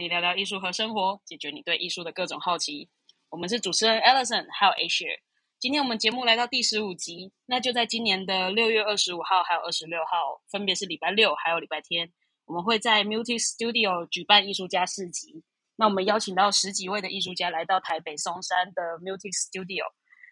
你聊聊艺术和生活，解决你对艺术的各种好奇。我们是主持人 Alison，还有 Asia。今天我们节目来到第十五集，那就在今年的六月二十五号还有二十六号，分别是礼拜六还有礼拜天，我们会在 Multi Studio 举办艺术家市集。那我们邀请到十几位的艺术家来到台北松山的 Multi Studio，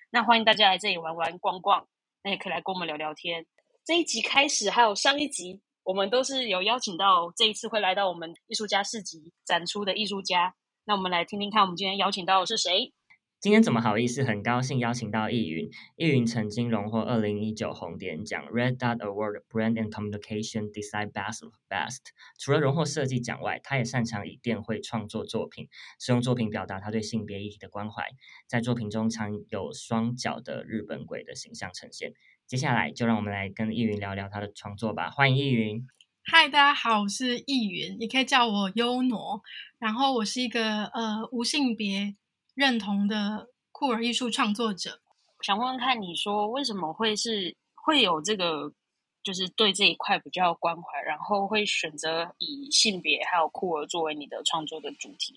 那欢迎大家来这里玩玩逛逛，那也可以来跟我们聊聊天。这一集开始还有上一集。我们都是有邀请到这一次会来到我们艺术家市集展出的艺术家，那我们来听听看，我们今天邀请到的是谁？今天怎么好意思？很高兴邀请到易云。易云曾经荣获二零一九红点奖 Red Dot Award Brand and Communication Design Best Best。除了荣获设计奖外，他也擅长以电绘创作作品，使用作品表达他对性别议题的关怀。在作品中常有双脚的日本鬼的形象呈现。接下来就让我们来跟易云聊聊他的创作吧。欢迎易云。嗨，大家好，我是易云，也可以叫我优挪。然后我是一个呃无性别认同的酷儿艺术创作者。想问问看，你说为什么会是会有这个，就是对这一块比较关怀，然后会选择以性别还有酷儿作为你的创作的主题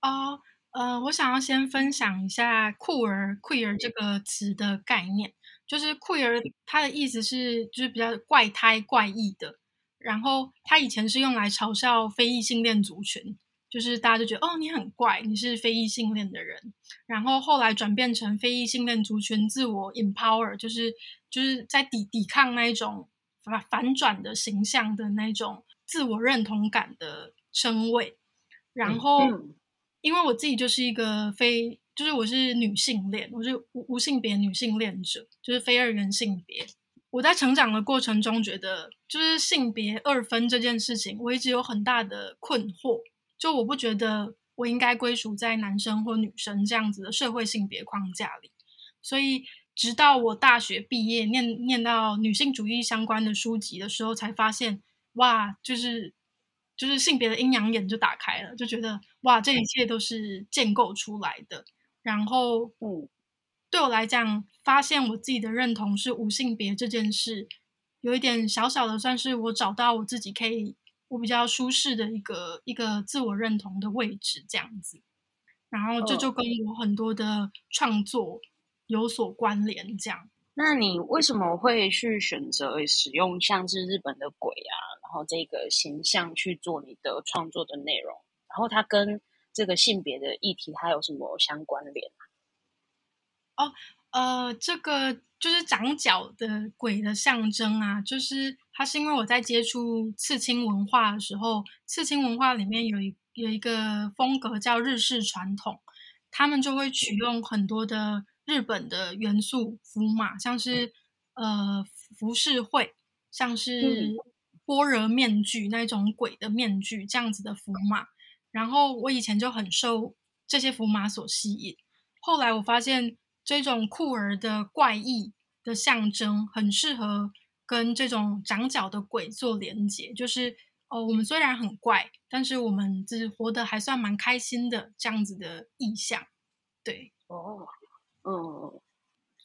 啊？哦，呃，我想要先分享一下酷儿 queer 这个词的概念。就是 queer，它的意思是就是比较怪胎、怪异的。然后它以前是用来嘲笑非异性恋族群，就是大家就觉得哦，你很怪，你是非异性恋的人。然后后来转变成非异性恋族群自我 empower，就是就是在抵抵抗那一种反反转的形象的那种自我认同感的称谓。然后因为我自己就是一个非。就是我是女性恋，我是无无性别女性恋者，就是非二元性别。我在成长的过程中，觉得就是性别二分这件事情，我一直有很大的困惑。就我不觉得我应该归属在男生或女生这样子的社会性别框架里。所以，直到我大学毕业，念念到女性主义相关的书籍的时候，才发现，哇，就是就是性别的阴阳眼就打开了，就觉得哇，这一切都是建构出来的。然后，嗯，对我来讲，发现我自己的认同是无性别这件事，有一点小小的，算是我找到我自己可以，我比较舒适的一个一个自我认同的位置，这样子。然后这就跟我很多的创作有所关联。这样，那你为什么会去选择使用像是日本的鬼啊，然后这个形象去做你的创作的内容？然后它跟这个性别的议题，它有什么相关联哦，呃，这个就是长角的鬼的象征啊，就是它是因为我在接触刺青文化的时候，刺青文化里面有一有一个风格叫日式传统，他们就会取用很多的日本的元素符码，像是呃浮世绘，像是般若面具那种鬼的面具这样子的符码。然后我以前就很受这些符码所吸引，后来我发现这种酷儿的怪异的象征很适合跟这种长角的鬼做连接，就是哦，我们虽然很怪，但是我们就是活得还算蛮开心的这样子的意象，对，哦，嗯。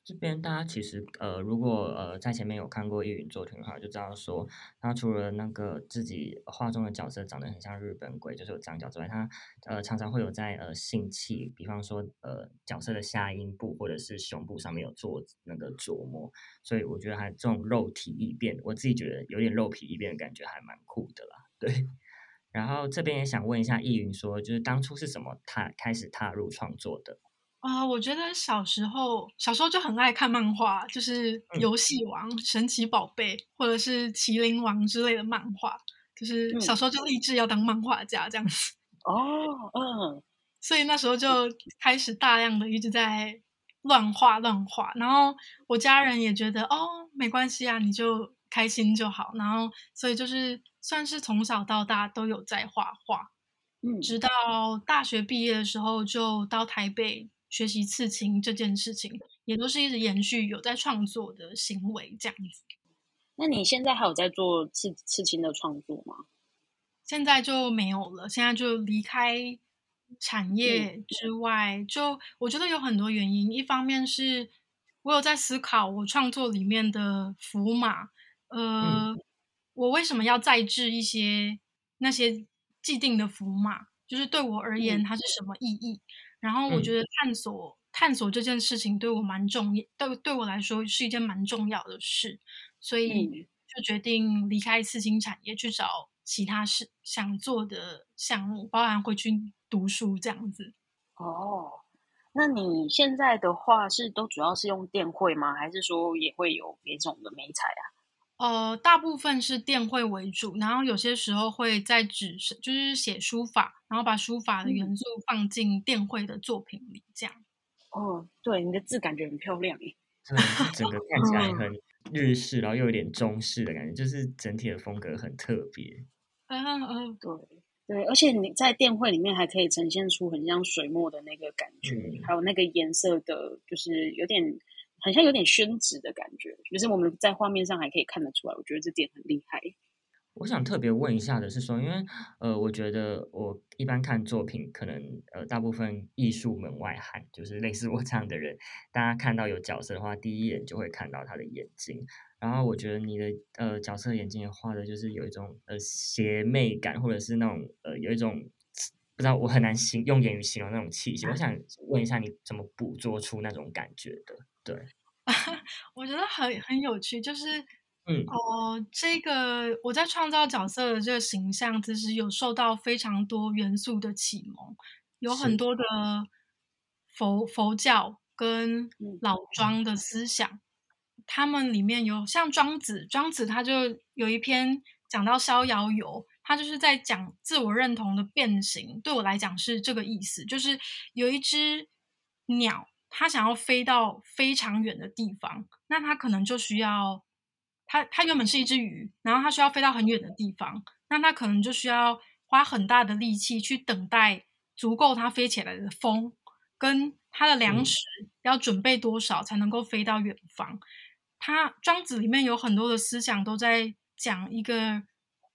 这边大家其实呃，如果呃在前面有看过易云作品的话，就知道说他除了那个自己画中的角色长得很像日本鬼，就是有长角之外，他呃常常会有在呃性器，比方说呃角色的下阴部或者是胸部上面有做那个琢磨，所以我觉得他这种肉体异变，我自己觉得有点肉皮异变的感觉还蛮酷的啦。对，然后这边也想问一下易云，说就是当初是什么踏开始踏入创作的？啊，我觉得小时候小时候就很爱看漫画，就是游戏王、神奇宝贝或者是麒麟王之类的漫画，就是小时候就立志要当漫画家这样子。哦，嗯，所以那时候就开始大量的一直在乱画乱画，然后我家人也觉得哦没关系啊，你就开心就好，然后所以就是算是从小到大都有在画画，嗯，直到大学毕业的时候就到台北。学习刺青这件事情，也都是一直延续有在创作的行为这样子。那你现在还有在做刺刺青的创作吗？现在就没有了，现在就离开产业之外。就我觉得有很多原因，一方面是我有在思考我创作里面的符码，呃，我为什么要再制一些那些既定的符码？就是对我而言它是什么意义。然后我觉得探索探索这件事情对我蛮重要，对对我来说是一件蛮重要的事，所以就决定离开刺青产业，去找其他事想做的项目，包含回去读书这样子。哦，那你现在的话是都主要是用电绘吗？还是说也会有别种的美彩啊？呃，大部分是电绘为主，然后有些时候会在纸上，就是写书法，然后把书法的元素放进电绘的作品里，这样。哦，对，你的字感觉很漂亮诶。对，整个看起来很日式，然后又有点中式的感觉，就是整体的风格很特别。嗯嗯，对对，而且你在电绘里面还可以呈现出很像水墨的那个感觉，还有那个颜色的，就是有点。好像有点宣纸的感觉，就是我们在画面上还可以看得出来，我觉得这点很厉害。我想特别问一下的是说，因为呃，我觉得我一般看作品，可能呃，大部分艺术门外汉，就是类似我这样的人，大家看到有角色的话，第一眼就会看到他的眼睛。然后我觉得你的呃角色眼睛也画的，就是有一种呃邪魅感，或者是那种呃有一种不知道我很难形用言语形容那种气息。我想问一下，你怎么捕捉出那种感觉的？对。我觉得很很有趣，就是，嗯，哦，这个我在创造角色的这个形象，其实有受到非常多元素的启蒙，有很多的佛佛教跟老庄的思想，他们里面有像庄子，庄子他就有一篇讲到逍遥游，他就是在讲自我认同的变形，对我来讲是这个意思，就是有一只鸟。他想要飞到非常远的地方，那他可能就需要，他他原本是一只鱼，然后他需要飞到很远的地方，那他可能就需要花很大的力气去等待足够它飞起来的风，跟他的粮食要准备多少才能够飞到远方。他庄子里面有很多的思想都在讲一个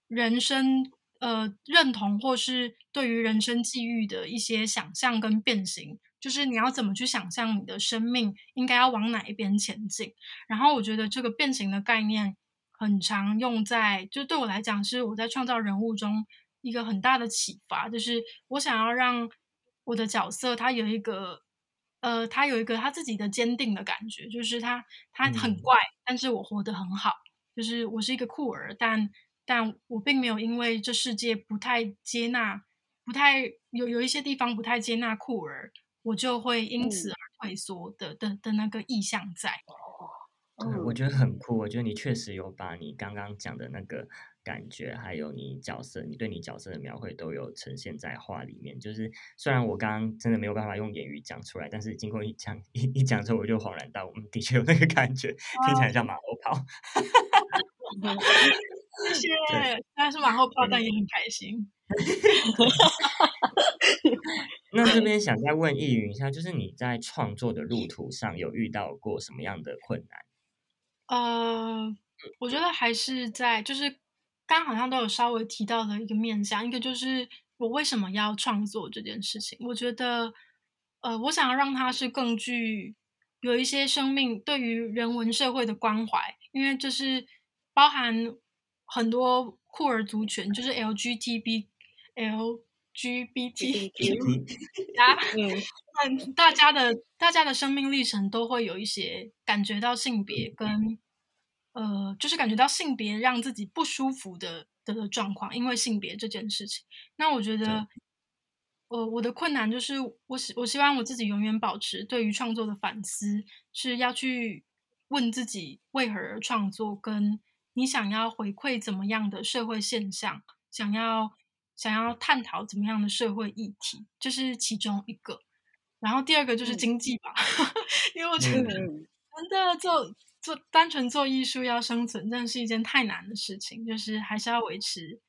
人生呃认同或是对于人生际遇的一些想象跟变形。就是你要怎么去想象你的生命应该要往哪一边前进？然后我觉得这个变形的概念很常用在，就对我来讲是我在创造人物中一个很大的启发。就是我想要让我的角色他有一个，呃，他有一个他自己的坚定的感觉，就是他他很怪，但是我活得很好。就是我是一个酷儿，但但我并没有因为这世界不太接纳，不太有有一些地方不太接纳酷儿。我就会因此而退缩的的的那个意向在。对，我觉得很酷。我觉得你确实有把你刚刚讲的那个感觉，还有你角色，你对你角色的描绘都有呈现在画里面。就是虽然我刚刚真的没有办法用言语讲出来，但是经过一讲一一讲之后，我就恍然大悟，嗯，的确有那个感觉，听起来像马后炮。谢谢，但是马后炮，但也很开心。那这边想再问易云一下，就是你在创作的路途上有遇到过什么样的困难？呃，我觉得还是在，就是刚好像都有稍微提到的一个面向，一个就是我为什么要创作这件事情。我觉得，呃，我想要让它是更具有一些生命对于人文社会的关怀，因为就是包含很多酷儿族群，就是 LGTB L。GBT，啊，嗯，大家的大家的生命历程都会有一些感觉到性别跟呃，就是感觉到性别让自己不舒服的的状况，因为性别这件事情。那我觉得，呃，我的困难就是我希我希望我自己永远保持对于创作的反思，是要去问自己为何而创作，跟你想要回馈怎么样的社会现象，想要。想要探讨怎么样的社会议题，这是其中一个。然后第二个就是经济吧，因为我觉得真的做做单纯做艺术要生存，真的是一件太难的事情。就是还是要维持，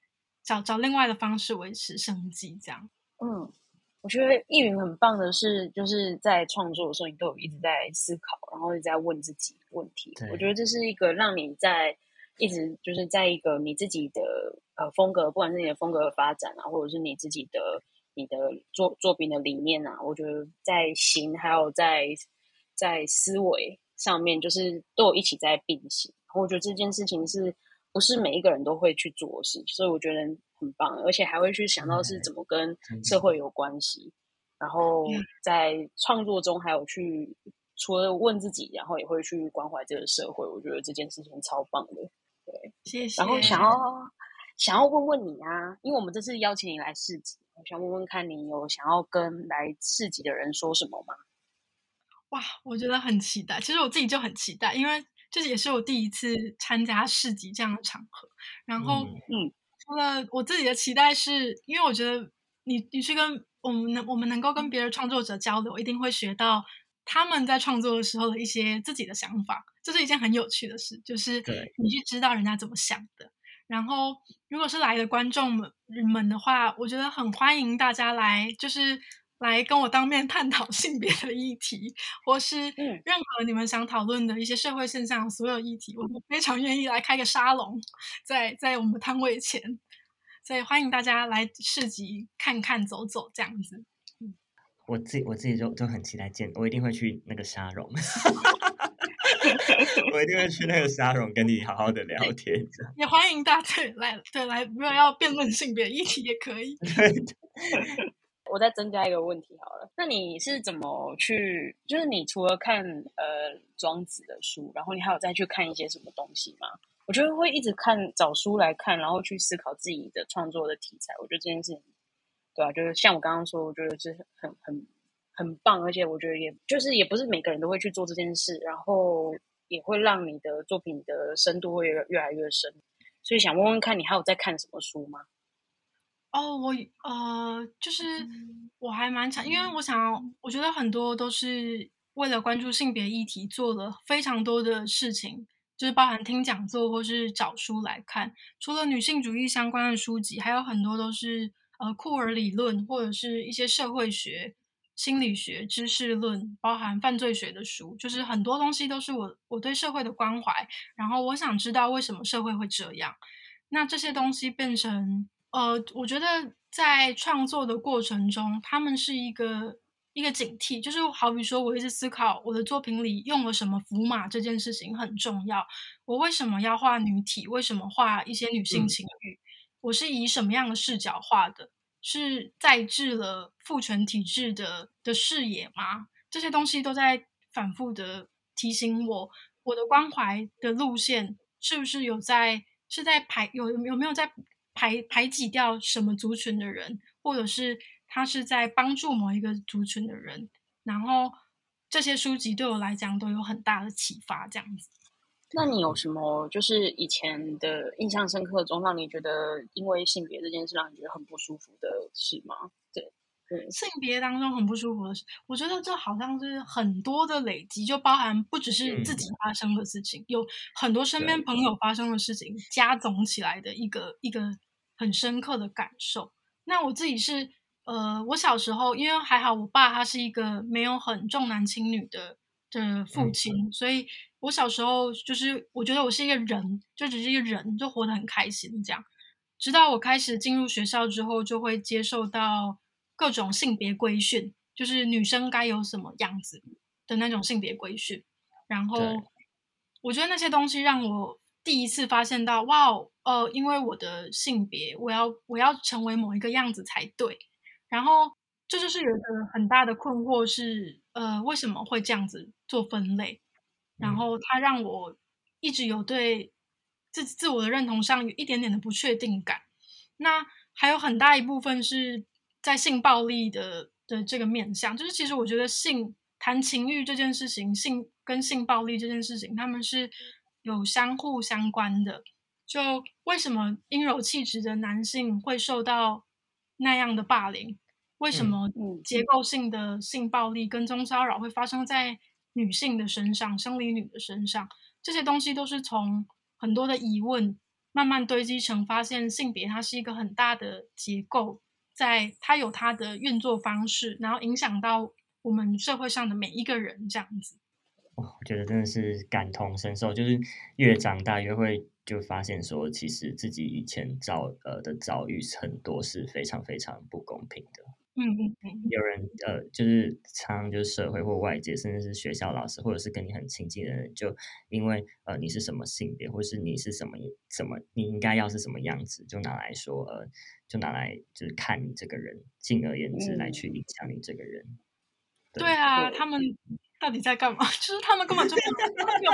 找找另外的方式维持生计，这样。嗯，我觉得易云很棒的是，就是在创作的时候，你都有一直在思考，然后一直在问自己问题。我觉得这是一个让你在。一直就是在一个你自己的呃风格，不管是你的风格的发展啊，或者是你自己的你的作作品的理念啊，我觉得在形还有在在思维上面，就是都有一起在并行。我觉得这件事情是不是每一个人都会去做事，所以我觉得很棒，而且还会去想到是怎么跟社会有关系，然后嗯在创作中还有去除了问自己，然后也会去关怀这个社会。我觉得这件事情超棒的。谢谢。然后想要想要问问你啊，因为我们这次邀请你来市集，我想问问看你有想要跟来市集的人说什么吗？哇，我觉得很期待。其实我自己就很期待，因为这也是我第一次参加市集这样的场合。然后，嗯嗯除了我自己的期待是，因为我觉得你你去跟我们能我们能够跟别的创作者交流，一定会学到他们在创作的时候的一些自己的想法，这是一件很有趣的事，就是对你去知道人家怎么想的。然后，如果是来的观众们们的话，我觉得很欢迎大家来，就是来跟我当面探讨 性别的议题，或是嗯任何你们想讨论的一些社会现象，所有议题，我们非常愿意来开个沙龙，在在我们的摊位前，所以欢迎大家来市集看看走走这样子。我自己我自己就就很期待见，我一定会去那个沙龙，我一定会去那个沙龙跟你好好的聊天。也欢迎大家对来对来，如果要辩论性别议题也可以。我再增加一个问题好了，那你是怎么去？就是你除了看呃庄子的书，然后你还有再去看一些什么东西吗？我觉得会一直看找书来看，然后去思考自己的创作的题材。我觉得这件事情，对啊，就是像我刚刚说，我觉得是很很很棒，而且我觉得也就是也不是每个人都会去做这件事，然后也会让你的作品的深度会越越来越深。所以想问问看你还有在看什么书吗？哦，我呃，就是我还蛮想，因为我想要，我觉得很多都是为了关注性别议题做了非常多的事情，就是包含听讲座或是找书来看。除了女性主义相关的书籍，还有很多都是呃库尔理论或者是一些社会学、心理学、知识论，包含犯罪学的书，就是很多东西都是我我对社会的关怀，然后我想知道为什么社会会这样。那这些东西变成呃，我觉得在创作的过程中，他们是一个一个警惕，就是好比说，我一直思考我的作品里用了什么符码这件事情很重要。我为什么要画女体？为什么画一些女性嗯情欲？我是以什么样的视角画的？是在制了父权体制的的视野吗？这些东西都在反复的提醒我，我的关怀的路线是不是有在是在排有有没有在排排挤掉什么族群的人，或者是他是在帮助某一个族群的人，然后这些书籍对我来讲都有很大的启发，这样子。那你有什么就是以前的印象深刻中，让你觉得因为性别这件事让你觉得很不舒服的事吗？对，对，性别当中很不舒服的事，我觉得这好像是很多的累积，就包含不只是自己发生的事情，有很多身边朋友发生的事情加总起来的一个一个很深刻的感受。那我自己是呃，我小时候因为还好，我爸他是一个没有很重男轻女的的父嗯亲，所以我小时候就是我觉得我是一个人，就只是一个人，就活得很开心这样。直到我开始进入学校之后，就会接受到各种性别规训，就是女生该有什么样子的那种性别规训。然后我觉得那些东西让我第一次发现到，哇哦，呃，因为我的性别，我要我要成为某一个样子才对。然后这就是有一个很大的困惑是，呃，为什么会这样子做分类？然嗯后它让我一直有对自自我的认同上有一点点的不确定感。那还有很大一部分是在性暴力的的这个面向，就是其实我觉得性谈情欲这件事情，性跟性暴力这件事情，他们是有相互相关的。就为什么阴柔气质的男性会受到那样的霸凌？为什嗯么嗯结构性的性暴力跟踪骚扰会发生在女性的身上、生理女的身上？这些东西都是从很多的疑问慢慢堆积成，发现性别它是一个很大的结构，在它有它的运作方式，然后影响到我们社会上的每一个人这样子。我觉得真的是感同身受，就是越长大越会就发现说，其实自己以前遭呃的遭遇很多是非常非常不公平的。嗯嗯嗯，有人呃，就是常就是社会或外界，甚至是学校老师，或者是跟你很亲近的人，就因为呃你是什么性别，或是你是什么什么，你应该要是什么样子，就拿来说呃，就拿来就是看你这个人，进而言之来去影响你这个人。对啊，他们到底在干嘛？就是他们根本就没有？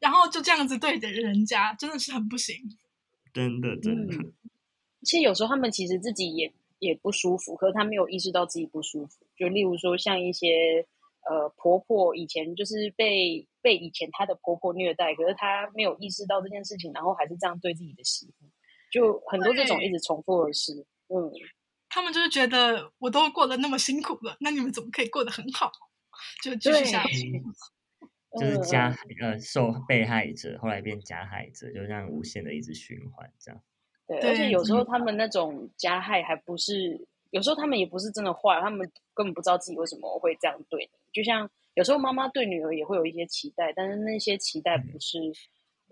然后就这样子对着人家，真的是很不行。真的真的，其实有时候他们其实自己也。也不舒服，可是她没有意识到自己不舒服。就例如说，像一些呃婆婆以前就是被被以前她的婆婆虐待，可是她没有意识到这件事情，然后还是这样对自己的媳妇，就很多这种一直重复的事。嗯，他们就是觉得我都过得那么辛苦了，那你们怎么可以过得很好？就继续下去，就是加呃受被害者，后来变加害者，就这样无限的一直循环这样。对，而且有时候他们那种加害还不是，有时候他们也不是真的坏，他们根本不知道自己为什么会这样对你。就像有时候妈妈对女儿也会有一些期待，但是那些期待不是，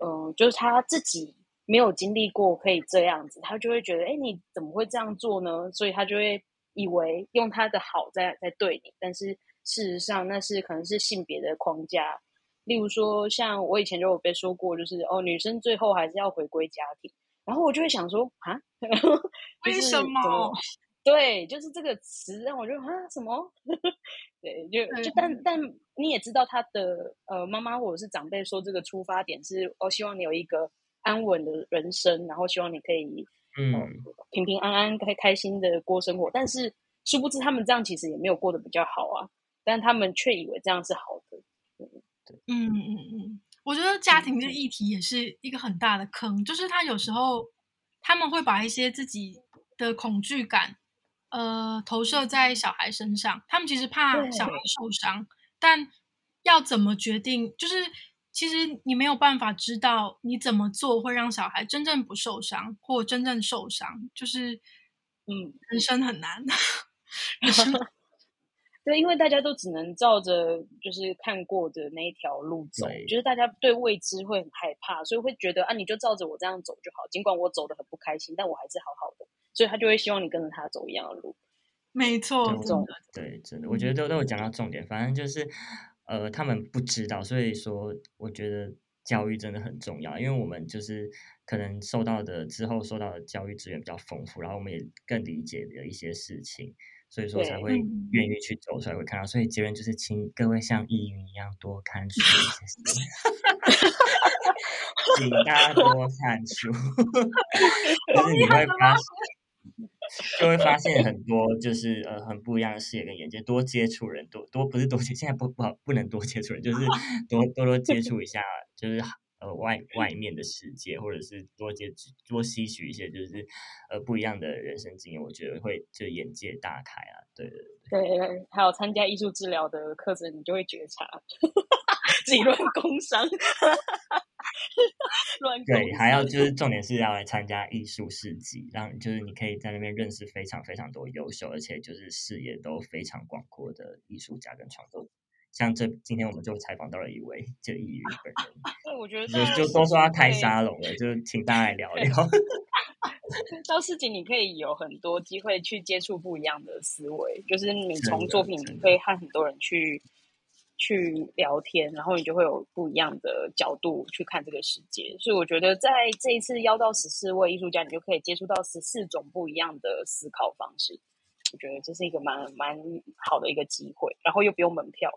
嗯，就是他自己没有经历过可以这样子，他就会觉得，哎，你怎么会这样做呢？所以他就会以为用他的好在在对你，但是事实上那是可能是性别的框架。例如说，像我以前就有被说过，就是哦，女生最后还是要回归家庭。然后我就会想说啊，为什么？对，就是这个词让我就啊什么？对，就就但但你也知道他的呃妈妈或者是长辈说这个出发点是哦希望你有一个安稳的人生，然后希望你可以嗯平平安安开开心的过生活。但是殊不知他们这样其实也没有过得比较好啊，但他们却以为这样是好的。嗯嗯嗯。我觉得家庭这议题也是一个很大的坑，就是他有时候他们会把一些自己的恐惧感，呃，投射在小孩身上。他们其实怕小孩受伤，但要怎么决定？就是其实你没有办法知道你怎么做会让小孩真正不受伤，或真正受伤。就是嗯，人生很难。对，因为大家都只能照着就是看过的那一条路走，就是大家对未知会很害怕，所以会觉得啊，你就照着我这样走就好。尽管我走的很不开心，但我还是好好的，所以他就会希望你跟着他走一样的路。没错，对，真的，我觉得都都有讲到重点。反正就是，呃，他们不知道，所以说，我觉得教育真的很重要，因为我们就是可能受到的之后受到的教育资源比较丰富，然后我们也更理解的一些事情。所以说才会愿意去走出来，会看到。所以结论就是，请各位像易云一样多看书，请大家多看书，就是你会发现，就会发现很多就是呃很不一样的视野跟眼界。多接触人，多多不是多接，现在不不好不能多接触人，就是多多多接触一下，就是。呃，外外面的世界，或者是多接多吸取一些，就是呃不一样的人生经验，我觉得会就眼界大开啊。对对对，还有参加艺术治疗的课程，你就会觉察，自己乱工伤，乱对，还要就是重点是要来参加艺术市集，让就是你可以在那边认识非常非常多优秀，而且就是视野都非常广阔的艺术家跟创作者。像这今天我们就采访到了一位就抑郁本人，对，我觉得就就都说要开沙龙了，就请大家来聊聊。到事情你可以有很多机会去接触不一样的思维，就是你从作品可以和很多人去去聊天，然后你就会有不一样的角度去看这个世界。所以我觉得在这一次邀到十四位艺术家，你就可以接触到十四种不一样的思考方式。我觉得这是一个蛮蛮好的一个机会，然后又不用门票。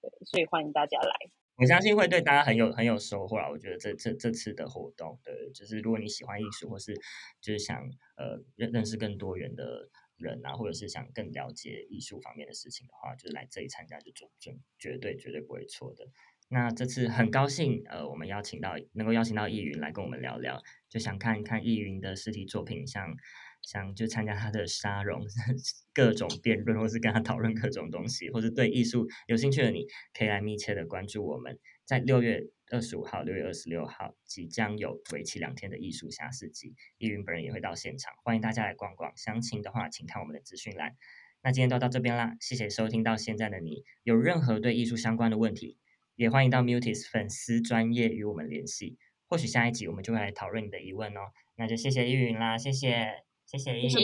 对，所以欢迎大家来。我相信会对大家很有很有收获啊！我觉得这这这次的活动，对，就是如果你喜欢艺术，或是就是想呃认认识更多元的人啊，或者是想更了解艺术方面的事情的话，就是来这里参加就准准绝对绝对不会错的。那这次很高兴，呃，我们邀请到能够邀请到易云来跟我们聊聊，就想看一看易云的实体作品，像。想就参加他的沙龙，各种辩论，或是跟他讨论各种东西，或是对艺术有兴趣的，你可以来密切的关注我们。在六月二十五号、六月二十六号，即将有为期两天的艺术夏市集，易云本人也会到现场，欢迎大家来逛逛。详情的话，请看我们的资讯栏。那今天就到这边啦，谢谢收听到现在的你。有任何对艺术相关的问题，也欢迎到 Mutis 粉丝专业与我们联系。或许下一集我们就会来讨论你的疑问哦。那就谢谢易云啦，谢谢。谢谢谢谢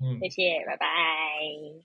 嗯谢。谢，拜拜。